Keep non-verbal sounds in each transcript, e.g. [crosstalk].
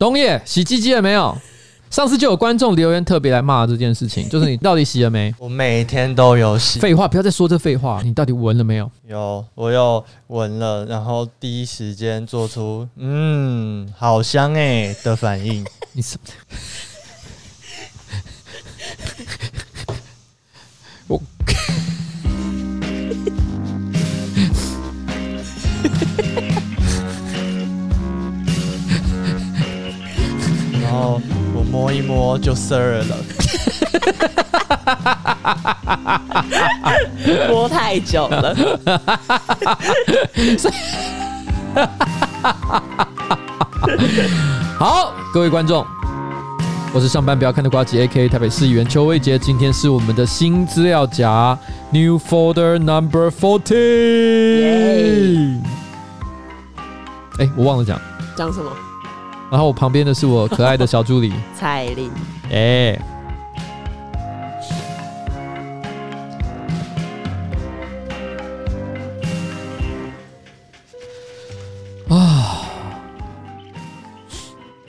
东野洗鸡鸡了没有？上次就有观众留言特别来骂这件事情，[laughs] 就是你到底洗了没？我每天都有洗。废话，不要再说这废话。你到底闻了没有？有，我有闻了，然后第一时间做出“嗯，好香哎”的反应。[laughs] 你是？然后我。摸一摸就湿了，[laughs] 摸太久了。[laughs] [laughs] 好，各位观众，我是上班不要看的瓜吉 AKA 台北市议员邱威杰，今天是我们的新资料夹 New Folder Number Fourteen。哎，我忘了讲，讲什么？然后我旁边的是我可爱的小助理 [laughs] 蔡琳，哎，啊，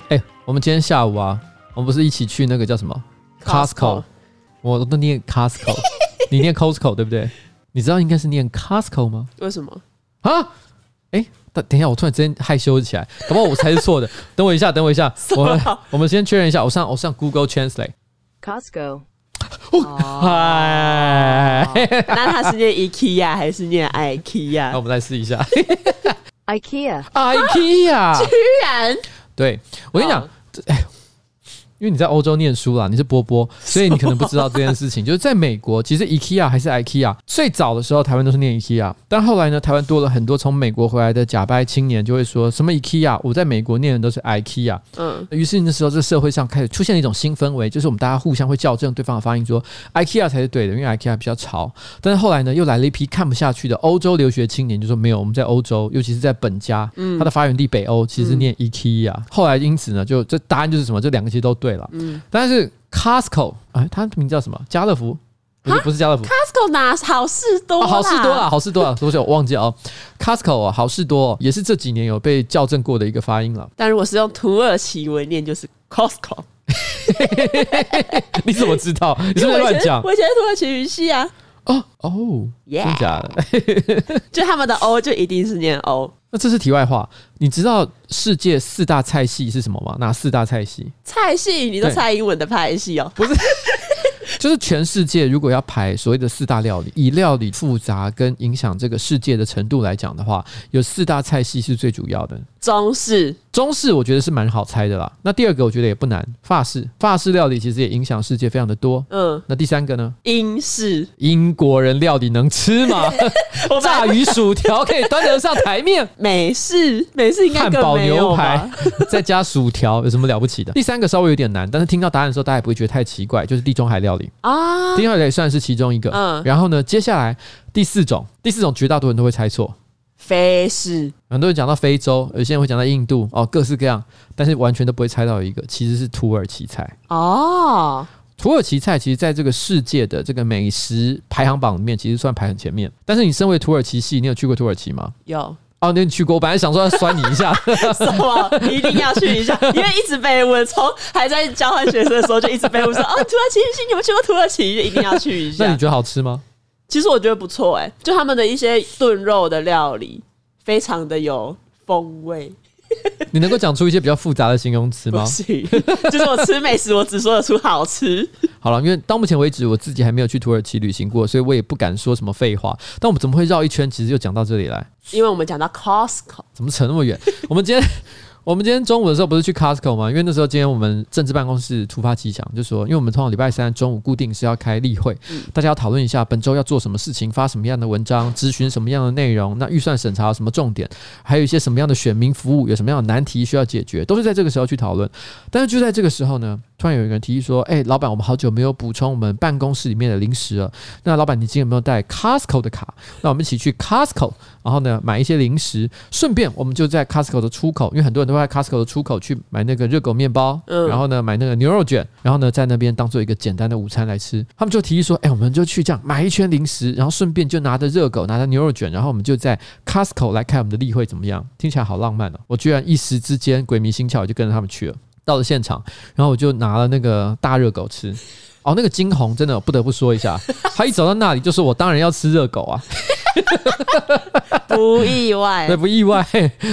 哎，我们今天下午啊，我们不是一起去那个叫什么 Costco，我都念 Costco，你念 Costco 对不对？你知道应该是念 Costco 吗？为什么？啊？哎。等等一下，我突然之间害羞起来，搞不好我才是错的。等我一下，等我一下，[laughs] 我们我们先确认一下。我上我上 Google Translate。Costco。嗨，那它是念 IKEA 还是念 IKEA？那我们再试一下。[laughs] IKEA。[laughs] IKEA。居然。对，我跟你讲，哎。因为你在欧洲念书啦，你是波波，[laughs] 所以你可能不知道这件事情。就是在美国，其实 IKEA 还是 IKEA，最早的时候台湾都是念 IKEA，但后来呢，台湾多了很多从美国回来的假掰青年，就会说什么 IKEA，我在美国念的都是 IKEA。嗯，于是那时候这社会上开始出现了一种新氛围，就是我们大家互相会校正对方的发音，说 IKEA 才是对的，因为 IKEA 比较潮。但是后来呢，又来了一批看不下去的欧洲留学青年，就说没有，我们在欧洲，尤其是在本家，嗯，它的发源地北欧其实念 IKEA。后来因此呢，就这答案就是什么，这两个其实都对。对了，嗯，但是 Costco，哎，它名字叫什么？家乐福？不是，不是家乐福。Costco 哪好事多？好事多啊，好事多啊，多久我忘记了哦。Costco 啊，好事多也是这几年有被校正过的一个发音了。但如果是用土耳其文念，就是 Costco。[laughs] 你怎么知道？你是不是乱讲？我以前是土耳其语系啊。哦哦，真假的？[laughs] 就他们的 O 就一定是念 O。那这是题外话，你知道世界四大菜系是什么吗？哪四大菜系？菜系？你都蔡英文的派系哦？不是，[laughs] 就是全世界如果要排所谓的四大料理，以料理复杂跟影响这个世界的程度来讲的话，有四大菜系是最主要的。中式。中式我觉得是蛮好猜的啦。那第二个我觉得也不难，法式。法式料理其实也影响世界非常的多。嗯。那第三个呢？英式。英国人料理能吃吗？[laughs] 炸鱼薯条可以端得上台面。[laughs] 美式，美式应该汉堡牛排 [laughs] 再加薯条有什么了不起的？第三个稍微有点难，但是听到答案的时候大家也不会觉得太奇怪，就是地中海料理啊。地中海料理算是其中一个。嗯。然后呢，接下来第四种，第四种绝大多数人都会猜错。非是，很多人讲到非洲，有些人会讲到印度哦，各式各样，但是完全都不会猜到一个，其实是土耳其菜哦。土耳其菜其实在这个世界的这个美食排行榜里面，其实算排很前面。但是你身为土耳其系，你有去过土耳其吗？有哦，你去过。我本来想说要酸你一下，[laughs] 什么？一定要去一下，因为一直被问，从还在交换学生的时候就一直被问说，哦，土耳其系，你们去过土耳其，就一定要去一下。那你觉得好吃吗？其实我觉得不错哎、欸，就他们的一些炖肉的料理，非常的有风味。你能够讲出一些比较复杂的形容词吗？[laughs] 不行，就是我吃美食，我只说得出好吃。好了，因为到目前为止我自己还没有去土耳其旅行过，所以我也不敢说什么废话。但我们怎么会绕一圈，其实就讲到这里来？因为我们讲到 Costco，怎么扯那么远？我们今天。我们今天中午的时候不是去 Costco 吗？因为那时候今天我们政治办公室突发奇想，就说，因为我们通常礼拜三中午固定是要开例会，大家要讨论一下本周要做什么事情，发什么样的文章，咨询什么样的内容，那预算审查有什么重点，还有一些什么样的选民服务，有什么样的难题需要解决，都是在这个时候去讨论。但是就在这个时候呢，突然有一个人提议说：“哎、欸，老板，我们好久没有补充我们办公室里面的零食了。那老板，你今天有没有带 Costco 的卡？那我们一起去 Costco，然后呢买一些零食，顺便我们就在 Costco 的出口，因为很多人都会在 Costco 的出口去买那个热狗面包，嗯，然后呢买那个牛肉卷，然后呢在那边当做一个简单的午餐来吃。他们就提议说：哎、欸，我们就去这样买一圈零食，然后顺便就拿着热狗，拿着牛肉卷，然后我们就在 Costco 来开我们的例会怎么样？听起来好浪漫哦！我居然一时之间鬼迷心窍，就跟着他们去了。到了现场，然后我就拿了那个大热狗吃。哦，那个金红真的不得不说一下，[laughs] 他一走到那里就说：“我当然要吃热狗啊。”不意外，对，不意外。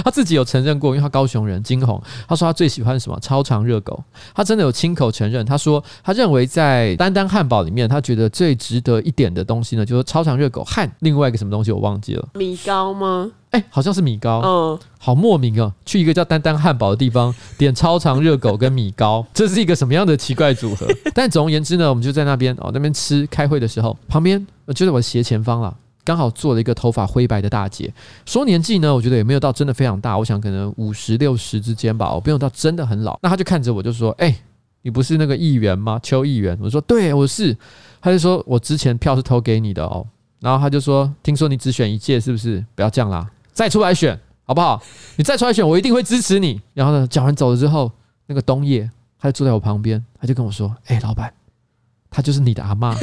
他自己有承认过，因为他高雄人，金红，他说他最喜欢什么超长热狗。他真的有亲口承认，他说他认为在丹丹汉堡里面，他觉得最值得一点的东西呢，就是超长热狗和另外一个什么东西我忘记了，米糕吗？哎、欸，好像是米糕，嗯，好莫名啊。去一个叫丹丹汉堡的地方，[laughs] 点超长热狗跟米糕，这是一个什么样的奇怪组合？[laughs] 但总而言之呢，我们就在那边哦，那边吃。开会的时候，旁边就在我的斜前方了，刚好坐了一个头发灰白的大姐。说年纪呢，我觉得也没有到真的非常大，我想可能五十六十之间吧，我不用到真的很老。那他就看着我就说：“哎、欸，你不是那个议员吗？邱议员？”我说：“对，我是。”他就说：“我之前票是投给你的哦。”然后他就说：“听说你只选一届，是不是？不要这样啦。”再出来选好不好？你再出来选，我一定会支持你。然后呢，讲完走了之后，那个东叶他就坐在我旁边，他就跟我说：“哎、欸，老板，他就是你的阿妈，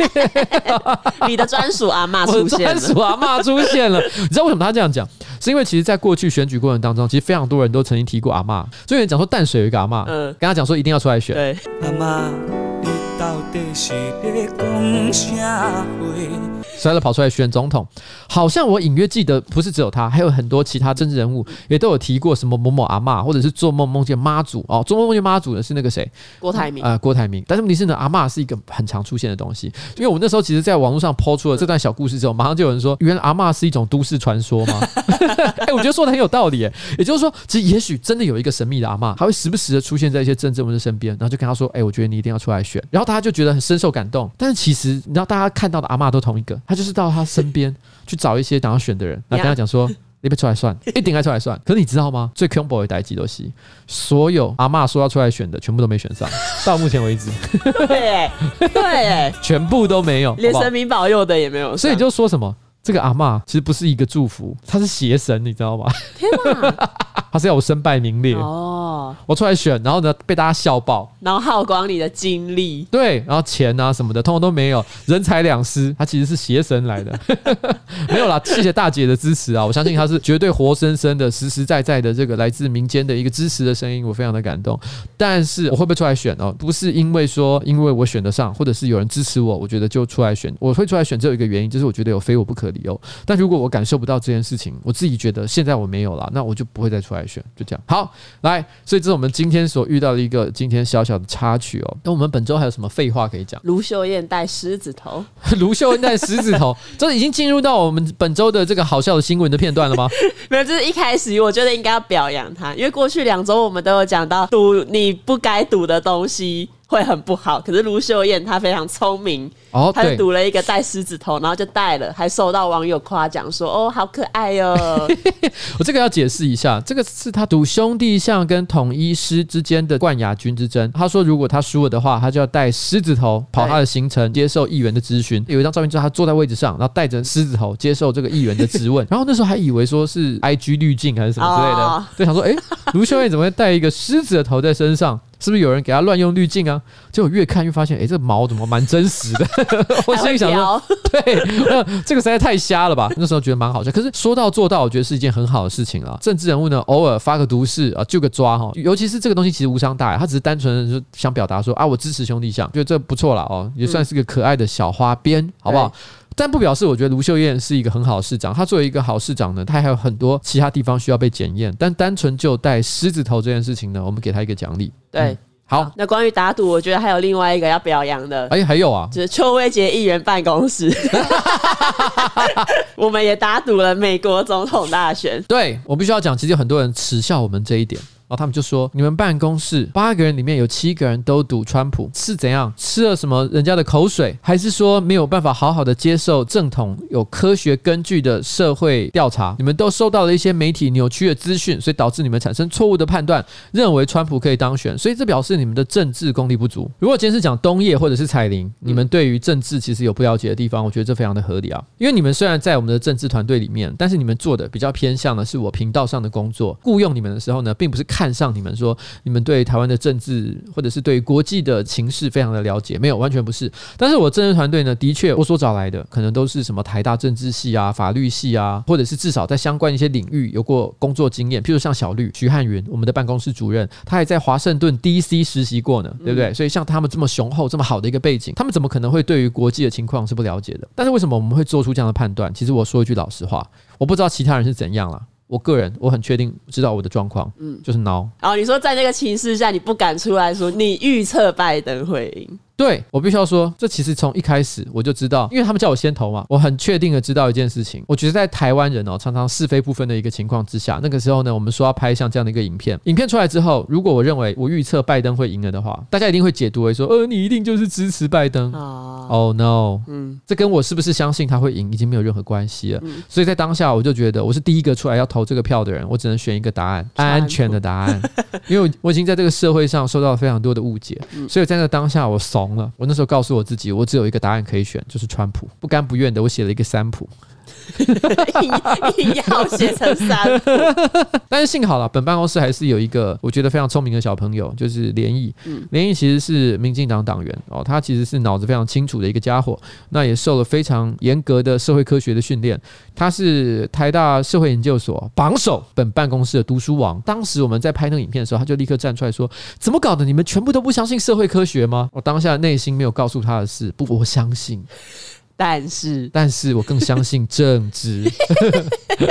[laughs] 你的专属阿妈 [laughs] 出现了，专属阿妈出现了。你知道为什么他这样讲？是因为其实，在过去选举过程当中，其实非常多人都曾经提过阿妈。所以有人讲说淡水有一个阿妈，嗯，跟他讲说一定要出来选。对，阿嬷，你到底是在讲啥话？摔了跑出来选总统，好像我隐约记得，不是只有他，还有很多其他政治人物也都有提过什么某某阿嬷，或者是做梦梦见妈祖哦，做梦梦见妈祖的是那个谁？郭台铭。呃，郭台铭。但是问题是呢，阿嬷是一个很常出现的东西，因为我那时候其实在网络上抛出了这段小故事之后，马上就有人说，原来阿嬷是一种都市传说吗？[laughs] 哎、欸，我觉得说的很有道理，哎，也就是说，其实也许真的有一个神秘的阿嬷，还会时不时的出现在一些政治人物的身边，然后就跟他说，哎、欸，我觉得你一定要出来选，然后大家就觉得很深受感动。但是其实你知道，大家看到的阿嬷都同一个，他就是到他身。边去找一些想要选的人，那跟他讲说：“你别出来算，[laughs] 一定该出来算。”可是你知道吗？最恐怖的代志都是，所有阿嬷说要出来选的，全部都没选上。到目前为止，对对，全部都没有，连神明保佑的也没有。所以就说什么，这个阿嬷其实不是一个祝福，他是邪神，你知道吗？天哪！[laughs] 他是要我身败名裂哦，我出来选，然后呢被大家笑爆，然后耗光你的精力，对，然后钱啊什么的，通通都没有，人财两失。他其实是邪神来的，[laughs] 没有啦，谢谢大姐的支持啊，我相信他是绝对活生生的、实实在在的这个来自民间的一个支持的声音，我非常的感动。但是我会不会出来选哦？不是因为说因为我选得上，或者是有人支持我，我觉得就出来选。我会出来选只有一个原因，就是我觉得有非我不可的理由。但如果我感受不到这件事情，我自己觉得现在我没有了，那我就不会再出来。选就这样好来，所以这是我们今天所遇到的一个今天小小的插曲哦。那我们本周还有什么废话可以讲？卢秀燕戴狮子头，[laughs] 卢秀燕戴狮子头，这已经进入到我们本周的这个好笑的新闻的片段了吗？[laughs] 没有，就是一开始我觉得应该要表扬她，因为过去两周我们都有讲到赌你不该赌的东西。会很不好，可是卢秀燕她非常聪明，哦，她就赌了一个戴狮子头，然后就戴了，还受到网友夸奖说：“哦，好可爱哟、哦。[laughs] ”我这个要解释一下，这个是他赌兄弟象跟统一狮之间的冠亚军之争。他说，如果他输了的话，他就要戴狮子头跑他的行程，接受议员的咨询。有一张照片，就是他坐在位置上，然后戴着狮子头接受这个议员的质问。[laughs] 然后那时候还以为说是 IG 滤镜还是什么之类的，哦、就想说：“哎，卢秀燕怎么会戴一个狮子的头在身上？”是不是有人给他乱用滤镜啊？结果越看越发现，哎、欸，这个毛怎么蛮真实的？[laughs] 我心里想说，[laughs] 对，这个实在太瞎了吧？那时候觉得蛮好笑。可是说到做到，我觉得是一件很好的事情啊。政治人物呢，偶尔发个毒誓啊，就个抓哈。尤其是这个东西其实无伤大雅，他只是单纯的就想表达说啊，我支持兄弟象，觉得这不错了哦，也算是个可爱的小花边，嗯、好不好？但不表示我觉得卢秀燕是一个很好的市长。他作为一个好市长呢，他还有很多其他地方需要被检验。但单纯就戴狮子头这件事情呢，我们给他一个奖励。对、嗯，好。那关于打赌，我觉得还有另外一个要表扬的。哎，还有啊，就是邱威杰议员办公室，[laughs] 我们也打赌了美国总统大选。对，我必须要讲，其实有很多人耻笑我们这一点。后他们就说：“你们办公室八个人里面有七个人都赌川普，是怎样？吃了什么人家的口水，还是说没有办法好好的接受正统有科学根据的社会调查？你们都收到了一些媒体扭曲的资讯，所以导致你们产生错误的判断，认为川普可以当选。所以这表示你们的政治功力不足。如果今天是讲东叶或者是彩铃，你们对于政治其实有不了解的地方，我觉得这非常的合理啊。因为你们虽然在我们的政治团队里面，但是你们做的比较偏向的是我频道上的工作，雇佣你们的时候呢，并不是看上你们说。你们对台湾的政治，或者是对国际的情势非常的了解，没有，完全不是。但是我政治团队呢，的确我所找来的，可能都是什么台大政治系啊、法律系啊，或者是至少在相关一些领域有过工作经验。譬如像小绿、徐汉云，我们的办公室主任，他还在华盛顿 DC 实习过呢，对不对？所以像他们这么雄厚、这么好的一个背景，他们怎么可能会对于国际的情况是不了解的？但是为什么我们会做出这样的判断？其实我说一句老实话，我不知道其他人是怎样了。我个人我很确定知道我的状况，嗯，就是挠。然后你说在那个情势下，你不敢出来说你预测拜登会赢。对，我必须要说，这其实从一开始我就知道，因为他们叫我先投嘛，我很确定的知道一件事情。我觉得在台湾人哦，常常是非不分的一个情况之下，那个时候呢，我们说要拍像这样的一个影片，影片出来之后，如果我认为我预测拜登会赢了的话，大家一定会解读为说，呃，你一定就是支持拜登。哦，oh no，嗯，这跟我是不是相信他会赢已经没有任何关系了。嗯，所以在当下，我就觉得我是第一个出来要投这个票的人，我只能选一个答案，安全的答案，因为我已经在这个社会上受到了非常多的误解，所以在那当下我怂了。我那时候告诉。我自己，我只有一个答案可以选，就是川普。不甘不愿的，我写了一个三普。[laughs] 硬要写成三普，[laughs] 但是幸好了，本办公室还是有一个我觉得非常聪明的小朋友，就是连毅。连毅其实是民进党党员哦，他其实是脑子非常清楚的一个家伙，那也受了非常严格的社会科学的训练。他是台大社会研究所榜首，本办公室的读书王。当时我们在拍那个影片的时候，他就立刻站出来说：“怎么搞的？你们全部都不相信社会科学吗？”我当下内心没有告诉他的是：不，我相信。但是，但是我更相信政治。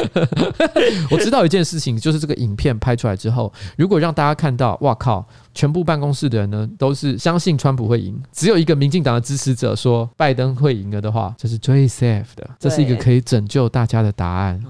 [laughs] 我知道一件事情，就是这个影片拍出来之后，如果让大家看到，哇靠，全部办公室的人呢都是相信川普会赢，只有一个民进党的支持者说拜登会赢了的话，这是最 safe 的，这是一个可以拯救大家的答案。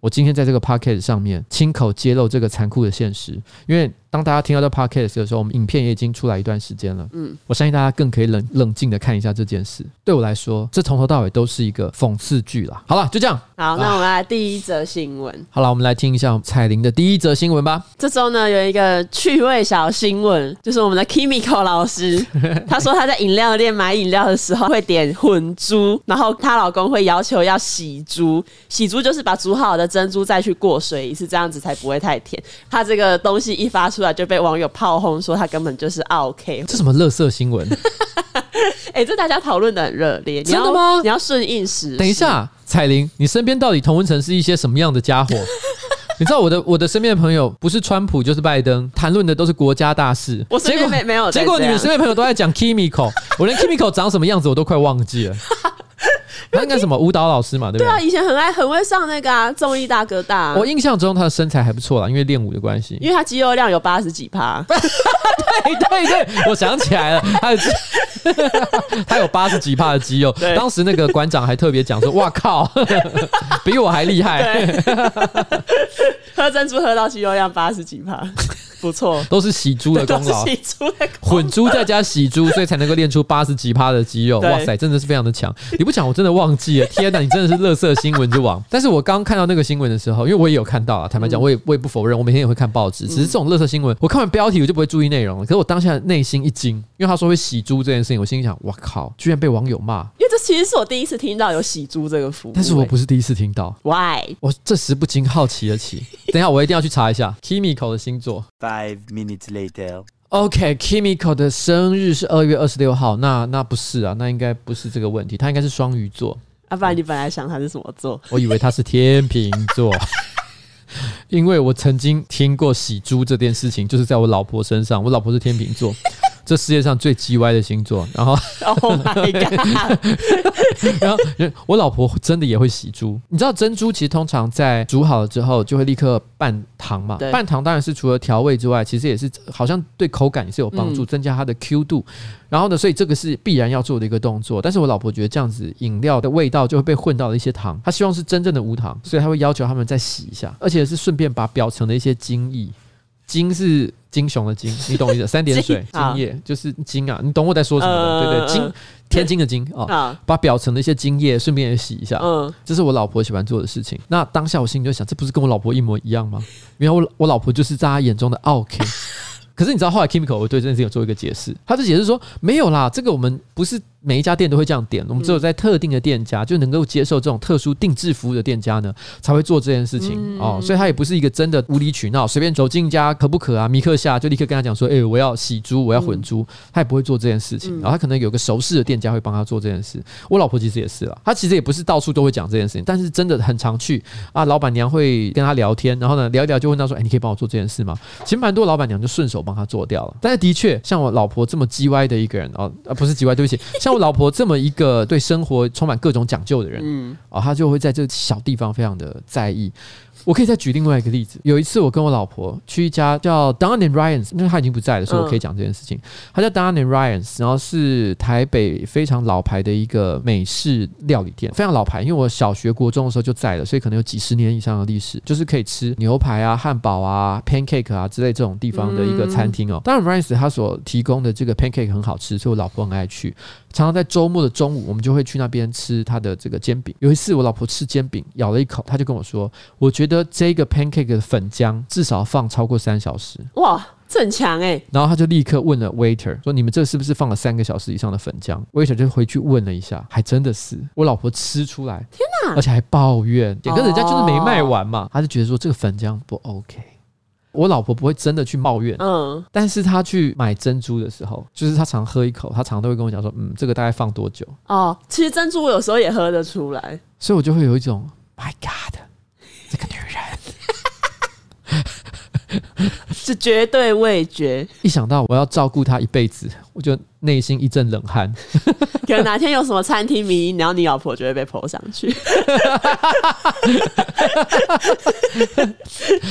我今天在这个 podcast 上面亲口揭露这个残酷的现实，因为。当大家听到这 podcast 的时候，我们影片也已经出来一段时间了。嗯，我相信大家更可以冷冷静的看一下这件事。对我来说，这从头到尾都是一个讽刺剧啦。好了，就这样。好，那我们来第一则新闻。好了，我们来听一下彩铃的第一则新闻吧。这周呢，有一个趣味小新闻，[laughs] 就是我们的 Kimiko 老师，[laughs] 她说她在饮料店买饮料的时候会点混珠，然后她老公会要求要洗珠，洗珠就是把煮好的珍珠再去过水，一次这样子才不会太甜。她这个东西一发出。就被网友炮轰说他根本就是 OK，这什么乐色新闻？哎、欸，这大家讨论的很热烈，真的吗？你要顺应时。等一下，彩玲，你身边到底同温层是一些什么样的家伙？[laughs] 你知道我的我的身边的朋友不是川普就是拜登，谈论的都是国家大事。我身边没没有，结果你们身边朋友都在讲 Kimiko，我连 Kimiko 长什么样子我都快忘记了。[laughs] 他应该什么舞蹈老师嘛，对不对？对啊，以前很爱很会上那个啊综艺大哥大。我印象中他的身材还不错啦，因为练舞的关系。因为他肌肉量有八十几趴。[laughs] 对对对，我想起来了，他有 [laughs] 他有八十几帕的肌肉。当时那个馆长还特别讲说：“哇靠，[laughs] 比我还厉害。对” [laughs] 喝珍珠喝到肌肉量八十几帕。不错，都是洗猪的功劳，洗猪的混珠再加洗猪，所以才能够练出八十几帕的肌肉。哇塞，真的是非常的强。你不讲，我真的忘记了。天哪，你真的是乐色新闻之王。但是我刚看到那个新闻的时候，因为我也有看到啊，坦白讲，我也我也不否认，我每天也会看报纸。只是这种乐色新闻，我看完标题我就不会注意内容了。可是我当下内心一惊，因为他说会洗猪这件事情，我心里想，我靠，居然被网友骂。因为这其实是我第一次听到有洗猪这个服务，但是我不是第一次听到。Why？我这时不禁好奇了起。等一下，我一定要去查一下 Kimiko 的星座。Five minutes later. OK，Kimiko、okay, 的生日是二月二十六号，那那不是啊，那应该不是这个问题，他应该是双鱼座。阿爸、啊，你本来想他是什么座？我以为他是天秤座，[laughs] 因为我曾经听过喜猪这件事情，就是在我老婆身上，我老婆是天秤座。这世界上最鸡歪的星座，然后，[laughs] Oh my God！[laughs] 然后我老婆真的也会洗猪。你知道珍珠其实通常在煮好了之后就会立刻拌糖嘛？对拌糖当然是除了调味之外，其实也是好像对口感也是有帮助，增加它的 Q 度。然后呢，所以这个是必然要做的一个动作。但是我老婆觉得这样子饮料的味道就会被混到了一些糖，她希望是真正的无糖，所以她会要求他们再洗一下，而且是顺便把表层的一些精液。金是金熊的金，[laughs] 你懂意思？三点水金液就是金啊，你懂我在说什么的？呃、对对，金天津的金啊，哦、把表层的一些精液顺便也洗一下。嗯，这是我老婆喜欢做的事情。那当下我心里就想，这不是跟我老婆一模一样吗？因为我我老婆就是在她眼中的 OK。[laughs] 可是你知道后来 Kimiko 我对这件事情有做一个解释，他就解释说没有啦，这个我们不是。每一家店都会这样点，我们只有在特定的店家就能够接受这种特殊定制服务的店家呢，才会做这件事情哦。所以他也不是一个真的无理取闹，随便走进一家可不可啊？米克夏就立刻跟他讲说：“哎，我要洗猪，我要混猪。”他也不会做这件事情。然后他可能有个熟识的店家会帮他做这件事。我老婆其实也是啦，她其实也不是到处都会讲这件事情，但是真的很常去啊。老板娘会跟他聊天，然后呢聊一聊就问他说：“哎，你可以帮我做这件事吗？”其实蛮多老板娘就顺手帮他做掉了。但是的确，像我老婆这么叽歪的一个人哦，啊不是叽歪，对不起，像我老婆这么一。个对生活充满各种讲究的人，嗯，啊，她就会在这小地方非常的在意。我可以再举另外一个例子。有一次，我跟我老婆去一家叫 Don and Ryan's，因为他已经不在了，所以我可以讲这件事情。他叫 Don and Ryan's，然后是台北非常老牌的一个美式料理店，非常老牌。因为我小学、国中的时候就在了，所以可能有几十年以上的历史。就是可以吃牛排啊、汉堡啊、pancake 啊之类这种地方的一个餐厅哦。Don Ryan's 他所提供的这个 pancake 很好吃，所以我老婆很爱去。常常在周末的中午，我们就会去那边吃他的这个煎饼。有一次，我老婆吃煎饼，咬了一口，他就跟我说：“我觉得。”这个 pancake 的粉浆至少放超过三小时，哇，这很强哎！然后他就立刻问了 waiter 说：“你们这是不是放了三个小时以上的粉浆？”waiter 就回去问了一下，还真的是。我老婆吃出来，天哪！而且还抱怨，点跟人家就是没卖完嘛，他就觉得说这个粉浆不 OK。我老婆不会真的去抱怨，嗯，但是她去买珍珠的时候，就是她常喝一口，她常常都会跟我讲说：“嗯，这个大概放多久？”哦，其实珍珠我有时候也喝得出来，所以我就会有一种 My God。这个女人 [laughs] 是绝对味觉。一想到我要照顾她一辈子，我就内心一阵冷汗。[laughs] 可能哪天有什么餐厅名，然后你老婆就会被 po 上去。[laughs]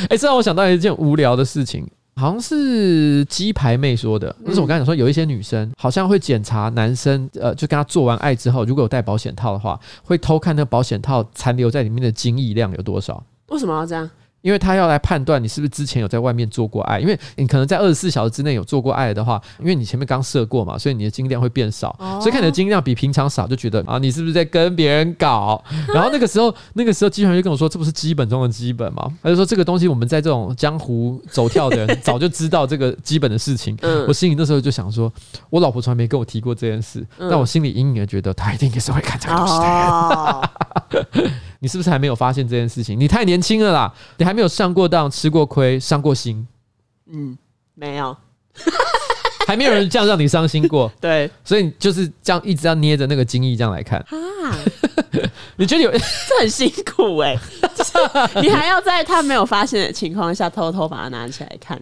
哎，这让我想到一件无聊的事情，好像是鸡排妹说的。就是我刚才讲说，有一些女生好像会检查男生，呃，就跟他做完爱之后，如果有戴保险套的话，会偷看那个保险套残留在里面的精液量有多少。为什么要这样？因为他要来判断你是不是之前有在外面做过爱，因为你可能在二十四小时之内有做过爱的话，因为你前面刚射过嘛，所以你的精量会变少，哦、所以看你的精量比平常少，就觉得啊，你是不是在跟别人搞？然后那个时候，那个时候机团就跟我说，这不是基本中的基本嘛？他就说这个东西我们在这种江湖走跳的人早就知道这个基本的事情。嗯、[laughs] 我心里那时候就想说，我老婆从来没跟我提过这件事，嗯、但我心里隐隐的觉得，她一定也是会看这个东西的人。哦 [laughs] 你是不是还没有发现这件事情？你太年轻了啦，你还没有上过当、吃过亏、伤过心。嗯，没有，[laughs] 还没有人这样让你伤心过。[laughs] 对，所以你就是这样一直要捏着那个精液这样来看啊。[laughs] 你觉得有这很辛苦哎、欸？你还要在他没有发现的情况下偷偷把它拿起来看。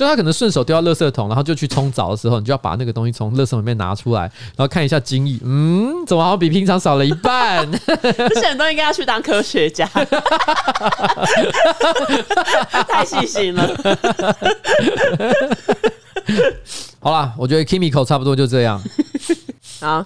就他可能顺手丢到垃圾桶，然后就去冲澡的时候，你就要把那个东西从垃圾桶里面拿出来，然后看一下精液，嗯，怎么好像比平常少了一半？这些人都应该要去当科学家，太细心了。好啦，我觉得 Kimiko 差不多就这样。好，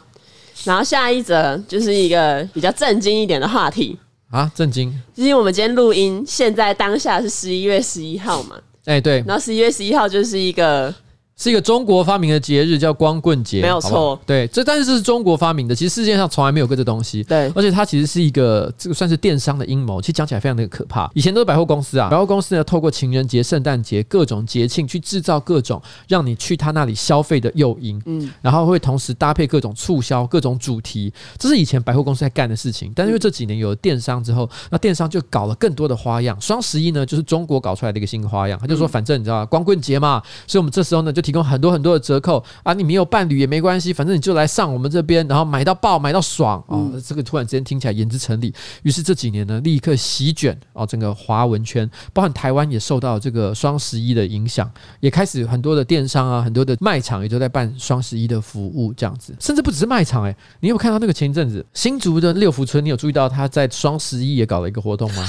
然后下一则就是一个比较震惊一点的话题啊，震惊！因为我们今天录音，现在当下是十一月十一号嘛。哎，对，然后十一月十一号就是一个。是一个中国发明的节日，叫光棍节，没有错。对，这但是这是中国发明的，其实世界上从来没有过这东西。对，而且它其实是一个这个算是电商的阴谋，其实讲起来非常的可怕。以前都是百货公司啊，百货公司呢透过情人节、圣诞节各种节庆去制造各种让你去他那里消费的诱因，嗯，然后会同时搭配各种促销、各种主题，这是以前百货公司在干的事情。但是因为这几年有了电商之后，那电商就搞了更多的花样。双十一呢，就是中国搞出来的一个新花样，他就说反正你知道光棍节嘛，所以我们这时候呢就提供很多很多的。折扣啊！你没有伴侣也没关系，反正你就来上我们这边，然后买到爆，买到爽啊、哦！这个突然之间听起来言之成理。于是这几年呢，立刻席卷哦整个华文圈，包含台湾也受到这个双十一的影响，也开始很多的电商啊，很多的卖场也都在办双十一的服务，这样子。甚至不只是卖场，诶，你有看到那个前一阵子新竹的六福村，你有注意到他在双十一也搞了一个活动吗？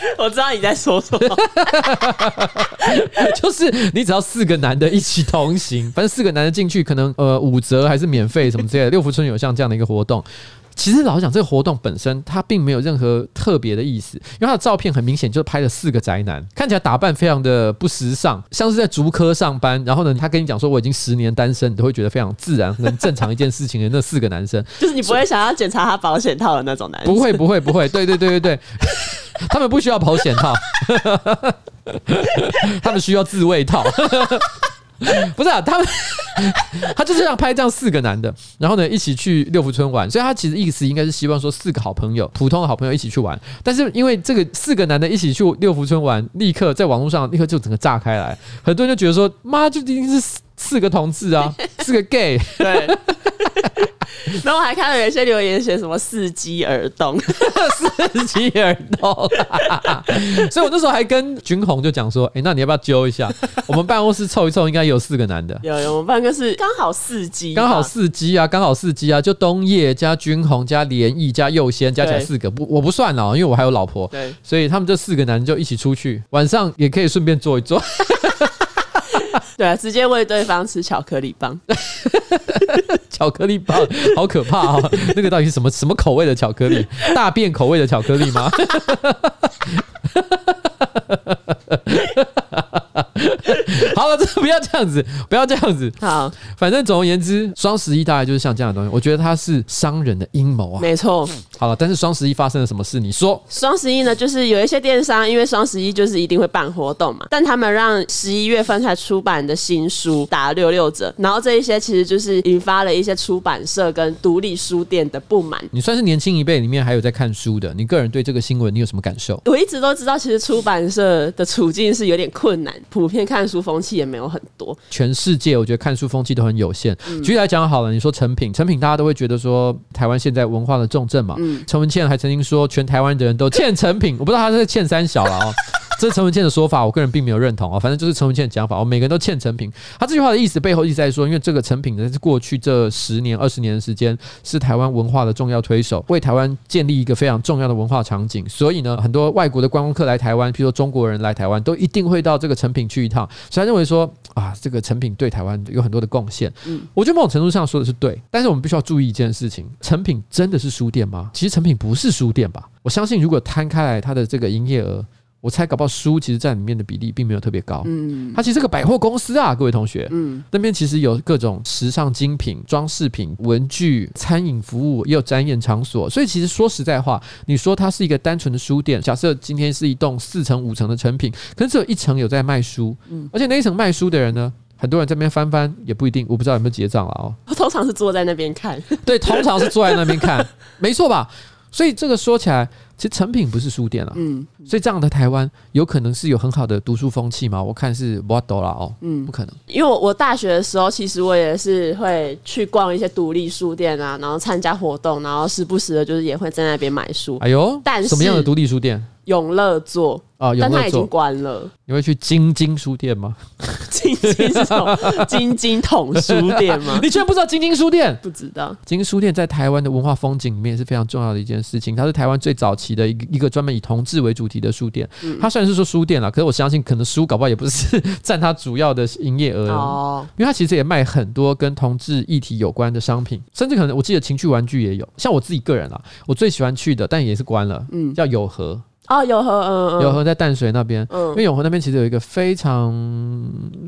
[laughs] 我知道你在说什么，[laughs] 就是你只要四个男的一起同行，反正四个男的进去，可能呃五折还是免费什么之类的。六福村有像这样的一个活动。其实老实讲，这个活动本身它并没有任何特别的意思，因为他的照片很明显就是拍了四个宅男，看起来打扮非常的不时尚，像是在竹科上班。然后呢，他跟你讲说我已经十年单身，你都会觉得非常自然、很正常一件事情的那四个男生，[laughs] 就是你不会想要检查他保险套的那种男生。不会，不会，不会。对对对对对，他们不需要保险套，[laughs] 他们需要自慰套。[laughs] 不是啊，他们他就是要拍这样四个男的，然后呢一起去六福村玩，所以他其实意思应该是希望说四个好朋友，普通的好朋友一起去玩。但是因为这个四个男的一起去六福村玩，立刻在网络上立刻就整个炸开来，很多人就觉得说妈就一定是四四个同志啊，[laughs] 四个 gay。对。然后我还看到有一些留言写什么伺机而动，[laughs] 伺机而动，所以我那时候还跟军宏就讲说，哎、欸，那你要不要揪一下？我们办公室凑一凑，应该有四个男的。有有，我们办公室刚好四机，刚好四机啊，刚好四机啊，就东叶加军宏加连毅加佑先加起来四个，不我不算了，因为我还有老婆。对，所以他们这四个男人就一起出去，晚上也可以顺便坐一坐。对啊，直接喂对方吃巧克力棒。[laughs] 巧克力棒好可怕哦！那个到底是什么什么口味的巧克力？大便口味的巧克力吗？[laughs] [laughs] 好了，这不要这样子，不要这样子。好，反正总而言之，双十一大概就是像这样的东西。我觉得它是商人的阴谋啊。没错。好了，但是双十一发生了什么事？你说。双十一呢，就是有一些电商，因为双十一就是一定会办活动嘛，但他们让十一月份才出版的新书打六六折，然后这一些其实就是引发了一些出版社跟独立书店的不满。你算是年轻一辈里面还有在看书的，你个人对这个新闻你有什么感受？我一直都知道，其实出版社的处境是有点困难，普遍看书风气也没有很多。全世界我觉得看书风气都很有限。嗯、举例来讲好了，你说成品，成品大家都会觉得说台湾现在文化的重镇嘛。嗯。陈文茜还曾经说全台湾的人都欠成品，我不知道他是欠三小了哦。这是陈文茜的说法，我个人并没有认同啊。反正就是陈文茜的讲法，我每个人都欠成品。他这句话的意思背后一直在说，因为这个成品呢是过去这十年、二十年的时间是台湾文化的重要推手，为台湾建立一个非常重要的文化场景。所以呢，很多外国的观光客来台湾，譬如说中国人来台湾，都一定会到这个成品去一趟。所以他认为说啊，这个成品对台湾有很多的贡献。嗯，我觉得某种程度上说的是对，但是我们必须要注意一件事情：成品真的是书店吗？其实成品不是书店吧？我相信如果摊开来它的这个营业额。我猜搞不好书其实占里面的比例并没有特别高，嗯，它其实是个百货公司啊，各位同学，嗯，那边其实有各种时尚精品、装饰品、文具、餐饮服务，也有展演场所，所以其实说实在话，你说它是一个单纯的书店，假设今天是一栋四层、五层的成品，可是只有一层有在卖书，嗯，而且那一层卖书的人呢，很多人在那边翻翻也不一定，我不知道有没有结账了哦，通常是坐在那边看，对，通常是坐在那边看，[laughs] 没错吧？所以这个说起来。其实成品不是书店啊，嗯，所以这样的台湾有可能是有很好的读书风气吗？我看是不多了哦，嗯，不可能。因为我我大学的时候，其实我也是会去逛一些独立书店啊，然后参加活动，然后时不时的，就是也会在那边买书。哎呦，但是什么样的独立书店？永乐座啊，但它已经关了。你会去晶晶书店吗？[laughs] 晶晶是什么？晶晶统书店吗？你居然不知道晶晶书店？不知道。晶晶书店在台湾的文化风景里面是非常重要的一件事情。它是台湾最早期的一个一个专门以同志为主题的书店。它虽然是说书店啦，可是我相信可能书搞不好也不是占它主要的营业额哦。因为它其实也卖很多跟同志议题有关的商品，甚至可能我记得情趣玩具也有。像我自己个人啦，我最喜欢去的，但也是关了。嗯，叫有和。哦，永和，嗯嗯，永和在淡水那边，嗯，因为永和那边其实有一个非常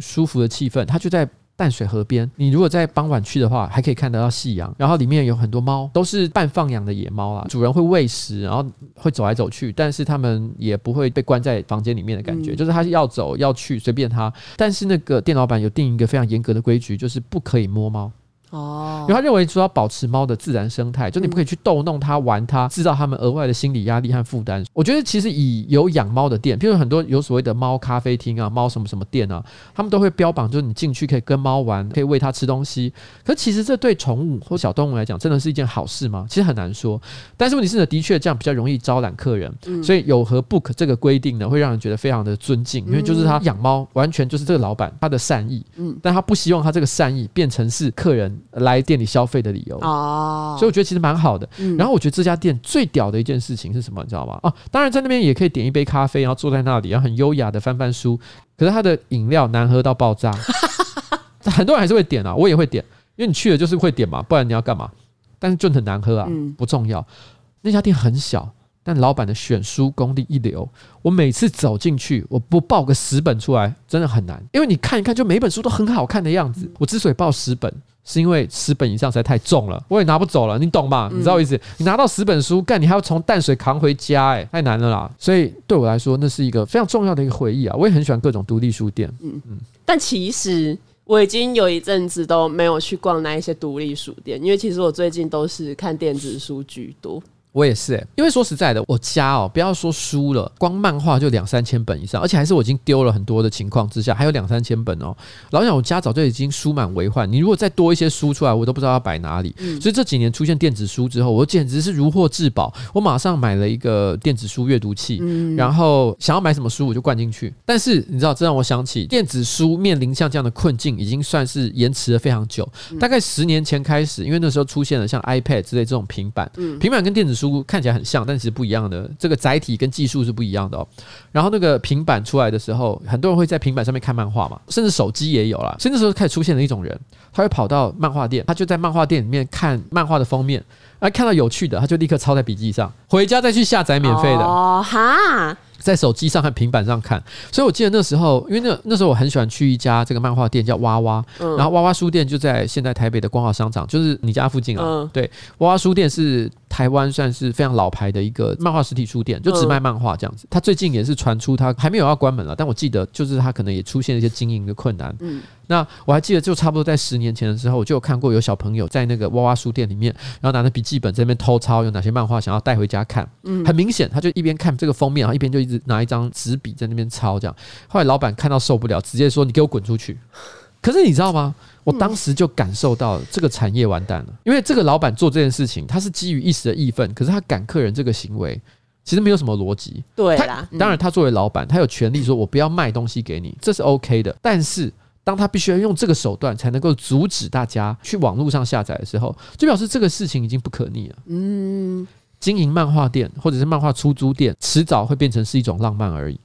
舒服的气氛，它就在淡水河边。你如果在傍晚去的话，还可以看得到夕阳，然后里面有很多猫，都是半放养的野猫啊，主人会喂食，然后会走来走去，但是他们也不会被关在房间里面的感觉，嗯、就是他要走要去随便他，但是那个店老板有定一个非常严格的规矩，就是不可以摸猫。哦，因为他认为说要保持猫的自然生态，就你不可以去逗弄它、玩它，制造它们额外的心理压力和负担。我觉得其实以有养猫的店，譬如很多有所谓的猫咖啡厅啊、猫什么什么店啊，他们都会标榜就是你进去可以跟猫玩，可以喂它吃东西。可其实这对宠物或小动物来讲，真的是一件好事吗？其实很难说。但是问题是呢，的确这样比较容易招揽客人，所以有和 book 这个规定呢，会让人觉得非常的尊敬，因为就是他养猫完全就是这个老板他的善意，嗯，但他不希望他这个善意变成是客人来店里消费的理由哦，所以我觉得其实蛮好的。然后我觉得这家店最屌的一件事情是什么？你知道吗？啊，当然在那边也可以点一杯咖啡，然后坐在那里，然后很优雅的翻翻书。可是它的饮料难喝到爆炸，[laughs] 很多人还是会点啊，我也会点，因为你去了就是会点嘛，不然你要干嘛？但是就很难喝啊，不重要。那家店很小。但老板的选书功力一流，我每次走进去，我不报个十本出来，真的很难，因为你看一看，就每本书都很好看的样子。我之所以报十本，是因为十本以上实在太重了，我也拿不走了，你懂吗？你知道我意思？你拿到十本书，干你还要从淡水扛回家，欸，哎，太难了啦。所以对我来说，那是一个非常重要的一个回忆啊。我也很喜欢各种独立书店，嗯嗯。但其实我已经有一阵子都没有去逛那一些独立书店，因为其实我最近都是看电子书居多。我也是哎、欸，因为说实在的，我家哦，不要说书了，光漫画就两三千本以上，而且还是我已经丢了很多的情况之下，还有两三千本哦。老想，我家早就已经书满为患。你如果再多一些书出来，我都不知道要摆哪里。所以这几年出现电子书之后，我简直是如获至宝。我马上买了一个电子书阅读器，然后想要买什么书我就灌进去。但是你知道，这让我想起电子书面临像这样的困境，已经算是延迟了非常久。大概十年前开始，因为那时候出现了像 iPad 之类这种平板，平板跟电子书。书看起来很像，但其实不一样的。这个载体跟技术是不一样的哦。然后那个平板出来的时候，很多人会在平板上面看漫画嘛，甚至手机也有啦。所以那时候开始出现了一种人，他会跑到漫画店，他就在漫画店里面看漫画的封面，而看到有趣的，他就立刻抄在笔记上，回家再去下载免费的。哦哈。在手机上和平板上看，所以我记得那时候，因为那那时候我很喜欢去一家这个漫画店叫娃娃，然后娃娃书店就在现在台北的光华商场，就是你家附近啊。对，娃娃书店是台湾算是非常老牌的一个漫画实体书店，就只卖漫画这样子。他最近也是传出他还没有要关门了，但我记得就是他可能也出现了一些经营的困难。嗯。那我还记得，就差不多在十年前的时候，我就有看过有小朋友在那个娃娃书店里面，然后拿着笔记本在那边偷抄，有哪些漫画想要带回家看。嗯，很明显，他就一边看这个封面，然后一边就一直拿一张纸笔在那边抄。这样，后来老板看到受不了，直接说：“你给我滚出去！”可是你知道吗？我当时就感受到这个产业完蛋了，因为这个老板做这件事情，他是基于一时的义愤，可是他赶客人这个行为其实没有什么逻辑。对啦，当然他作为老板，他有权利说：“我不要卖东西给你，这是 OK 的。”但是。当他必须要用这个手段才能够阻止大家去网络上下载的时候，就表示这个事情已经不可逆了。嗯，经营漫画店或者是漫画出租店，迟早会变成是一种浪漫而已。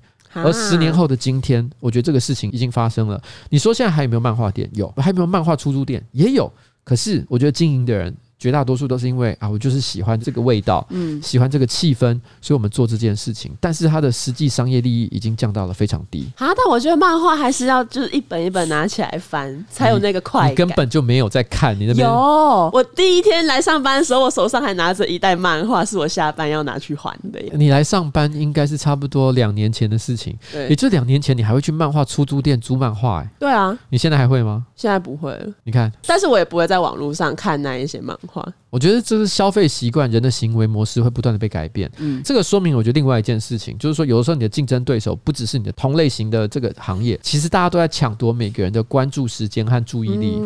而十年后的今天，我觉得这个事情已经发生了。你说现在还有没有漫画店？有，还有没有漫画出租店？也有。可是我觉得经营的人。绝大多数都是因为啊，我就是喜欢这个味道，嗯，喜欢这个气氛，所以我们做这件事情。但是它的实际商业利益已经降到了非常低啊。但我觉得漫画还是要就是一本一本拿起来翻，才有那个快感。你根本就没有在看，你那边有。我第一天来上班的时候，我手上还拿着一袋漫画，是我下班要拿去还的。你来上班应该是差不多两年前的事情，对，也就两年前，你还会去漫画出租店租漫画？哎，对啊。你现在还会吗？现在不会了。你看，但是我也不会在网络上看那一些漫画。我觉得这是消费习惯，人的行为模式会不断的被改变。嗯，这个说明我觉得另外一件事情，就是说有的时候你的竞争对手不只是你的同类型的这个行业，其实大家都在抢夺每个人的关注时间和注意力。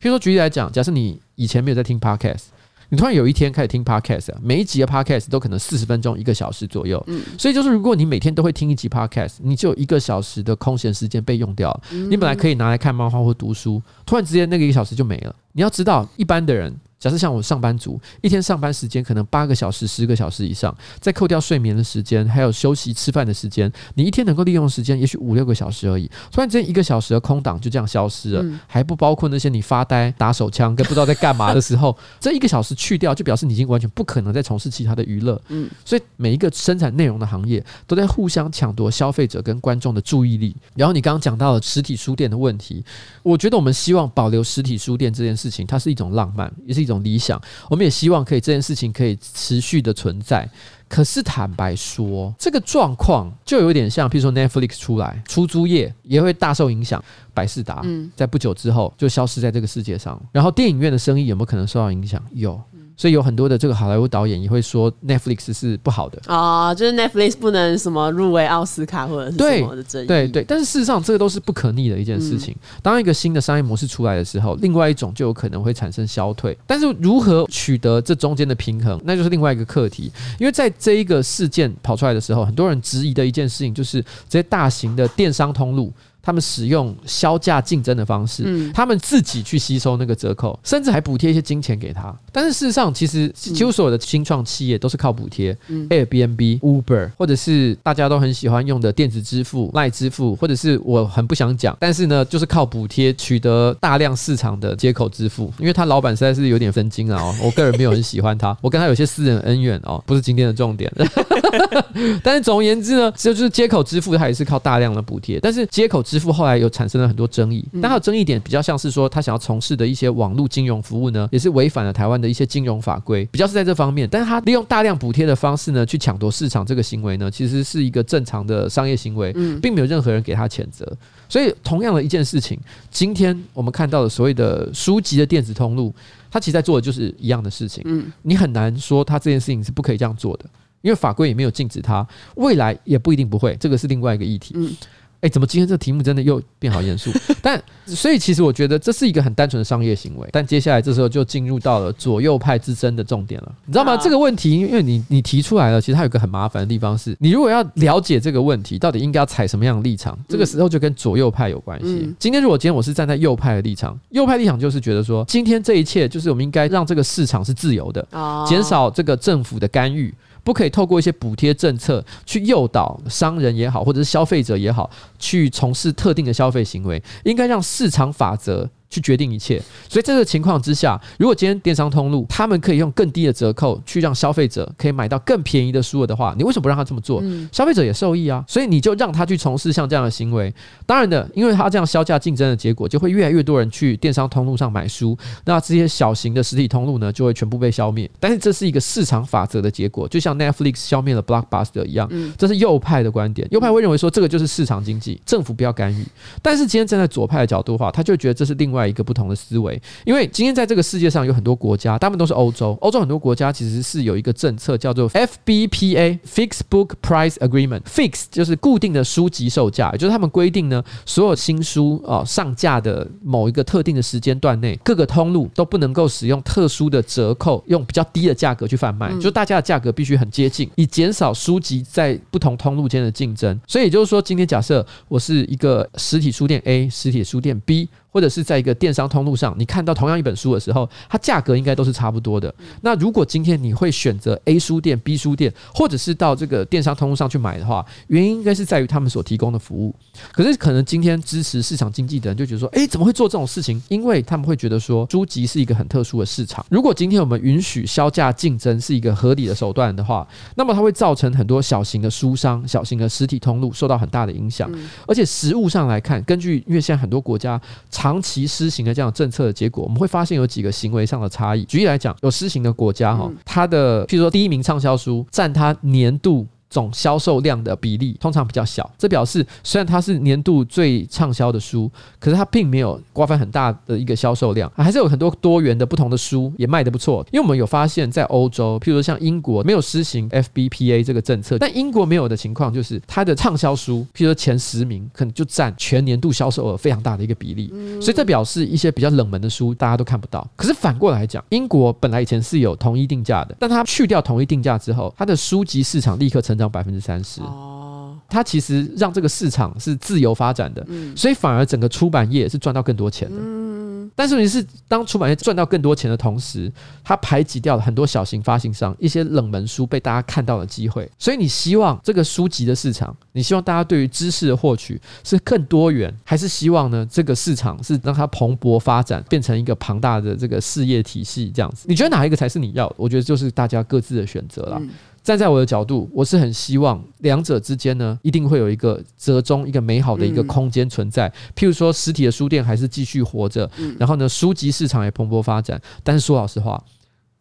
譬如说举例来讲，假设你以前没有在听 Podcast，你突然有一天开始听 Podcast，每一集的 Podcast 都可能四十分钟、一个小时左右。嗯，所以就是如果你每天都会听一集 Podcast，你就有一个小时的空闲时间被用掉了。你本来可以拿来看漫画或读书，突然之间那个一个小时就没了。你要知道，一般的人。假设像我上班族，一天上班时间可能八个小时、十个小时以上，再扣掉睡眠的时间，还有休息、吃饭的时间，你一天能够利用的时间也许五六个小时而已。突然之间一个小时的空档就这样消失了，还不包括那些你发呆、打手枪跟不知道在干嘛的时候，[laughs] 这一个小时去掉，就表示你已经完全不可能再从事其他的娱乐。嗯，所以每一个生产内容的行业都在互相抢夺消费者跟观众的注意力。然后你刚刚讲到了实体书店的问题，我觉得我们希望保留实体书店这件事情，它是一种浪漫，也是一种理想。我们也希望可以这件事情可以持续的存在。可是坦白说，这个状况就有点像，譬如说 Netflix 出来，出租业也会大受影响。百事达在不久之后就消失在这个世界上。然后电影院的生意有没有可能受到影响？有。所以有很多的这个好莱坞导演也会说 Netflix 是不好的啊，就是 Netflix 不能什么入围奥斯卡或者是什么的争议。对对，但是事实上这个都是不可逆的一件事情。当一个新的商业模式出来的时候，另外一种就有可能会产生消退。但是如何取得这中间的平衡，那就是另外一个课题。因为在这一个事件跑出来的时候，很多人质疑的一件事情就是这些大型的电商通路。他们使用销价竞争的方式，嗯，他们自己去吸收那个折扣，甚至还补贴一些金钱给他。但是事实上，其实几乎所有的新创企业都是靠补贴，嗯，Airbnb、Uber，或者是大家都很喜欢用的电子支付、赖支付，或者是我很不想讲，但是呢，就是靠补贴取得大量市场的接口支付。因为他老板实在是有点分金啊，[laughs] 我个人没有很喜欢他，我跟他有些私人恩怨哦，不是今天的重点。[laughs] 但是总而言之呢，这就是接口支付它也是靠大量的补贴，但是接口支付后来又产生了很多争议，但它的争议点比较像是说，他想要从事的一些网络金融服务呢，也是违反了台湾的一些金融法规，比较是在这方面。但是他利用大量补贴的方式呢，去抢夺市场这个行为呢，其实是一个正常的商业行为，并没有任何人给他谴责。所以同样的一件事情，今天我们看到的所谓的书籍的电子通路，他其实在做的就是一样的事情。你很难说他这件事情是不可以这样做的，因为法规也没有禁止他，未来也不一定不会，这个是另外一个议题。哎，怎么今天这个题目真的又变好严肃？[laughs] 但所以其实我觉得这是一个很单纯的商业行为。但接下来这时候就进入到了左右派之争的重点了，你知道吗？这个问题，因为你你提出来了，其实它有个很麻烦的地方是，你如果要了解这个问题到底应该要采什么样的立场，这个时候就跟左右派有关系。今天如果今天我是站在右派的立场，右派立场就是觉得说，今天这一切就是我们应该让这个市场是自由的，减少这个政府的干预。不可以透过一些补贴政策去诱导商人也好，或者是消费者也好，去从事特定的消费行为，应该让市场法则去决定一切，所以在这个情况之下，如果今天电商通路他们可以用更低的折扣去让消费者可以买到更便宜的书的话，你为什么不让他这么做？消费者也受益啊，所以你就让他去从事像这样的行为。当然的，因为他这样销价竞争的结果，就会越来越多人去电商通路上买书，那这些小型的实体通路呢，就会全部被消灭。但是这是一个市场法则的结果，就像 Netflix 消灭了 Blockbuster 一样，这是右派的观点。右派会认为说这个就是市场经济，政府不要干预。但是今天站在左派的角度的话，他就觉得这是另外。一个不同的思维，因为今天在这个世界上有很多国家，大部分都是欧洲。欧洲很多国家其实是有一个政策叫做 FBPA（Fixed Book Price Agreement），Fix 就是固定的书籍售价，也就是他们规定呢，所有新书啊上架的某一个特定的时间段内，各个通路都不能够使用特殊的折扣，用比较低的价格去贩卖，就大家的价格必须很接近，以减少书籍在不同通路间的竞争。所以也就是说，今天假设我是一个实体书店 A，实体书店 B。或者是在一个电商通路上，你看到同样一本书的时候，它价格应该都是差不多的。那如果今天你会选择 A 书店、B 书店，或者是到这个电商通路上去买的话，原因应该是在于他们所提供的服务。可是可能今天支持市场经济的人就觉得说，诶，怎么会做这种事情？因为他们会觉得说，书籍是一个很特殊的市场。如果今天我们允许销价竞争是一个合理的手段的话，那么它会造成很多小型的书商、小型的实体通路受到很大的影响。而且实物上来看，根据因为现在很多国家。长期施行的这样政策的结果，我们会发现有几个行为上的差异。举例来讲，有施行的国家哈，它的譬如说第一名畅销书占它年度。总销售量的比例通常比较小，这表示虽然它是年度最畅销的书，可是它并没有瓜分很大的一个销售量，还是有很多多元的不同的书也卖得不错。因为我们有发现，在欧洲，譬如说像英国没有施行 FBPA 这个政策，但英国没有的情况就是它的畅销书，譬如说前十名可能就占全年度销售额非常大的一个比例，所以这表示一些比较冷门的书大家都看不到。可是反过来讲，英国本来以前是有统一定价的，但它去掉统一定价之后，它的书籍市场立刻成。涨百分之三十哦，它其实让这个市场是自由发展的，所以反而整个出版业是赚到更多钱的。但是问题是，当出版业赚到更多钱的同时，它排挤掉了很多小型发行商，一些冷门书被大家看到的机会。所以你希望这个书籍的市场，你希望大家对于知识的获取是更多元，还是希望呢这个市场是让它蓬勃发展，变成一个庞大的这个事业体系这样子？你觉得哪一个才是你要的？我觉得就是大家各自的选择了。站在我的角度，我是很希望两者之间呢，一定会有一个折中、一个美好的一个空间存在。譬如说，实体的书店还是继续活着，然后呢，书籍市场也蓬勃发展。但是说老实话，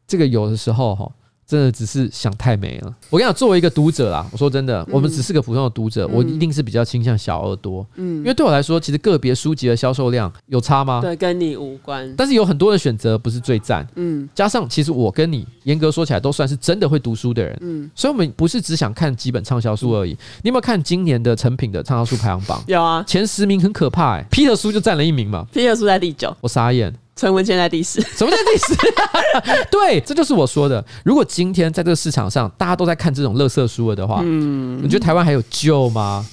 这个有的时候哈。真的只是想太美了。我跟你讲，作为一个读者啦，我说真的，我们只是个普通的读者，我一定是比较倾向小耳朵。嗯，因为对我来说，其实个别书籍的销售量有差吗？对，跟你无关。但是有很多的选择不是最赞。嗯，加上其实我跟你严格说起来都算是真的会读书的人。嗯，所以我们不是只想看几本畅销书而已。你有没有看今年的成品的畅销书排行榜？有啊，前十名很可怕哎、欸，Peter 书就占了一名嘛。Peter 书在第九，我傻眼。陈文现在第十，什么叫第十？[laughs] 对，这就是我说的。如果今天在这个市场上，大家都在看这种垃圾书了的话，嗯，你觉得台湾还有救吗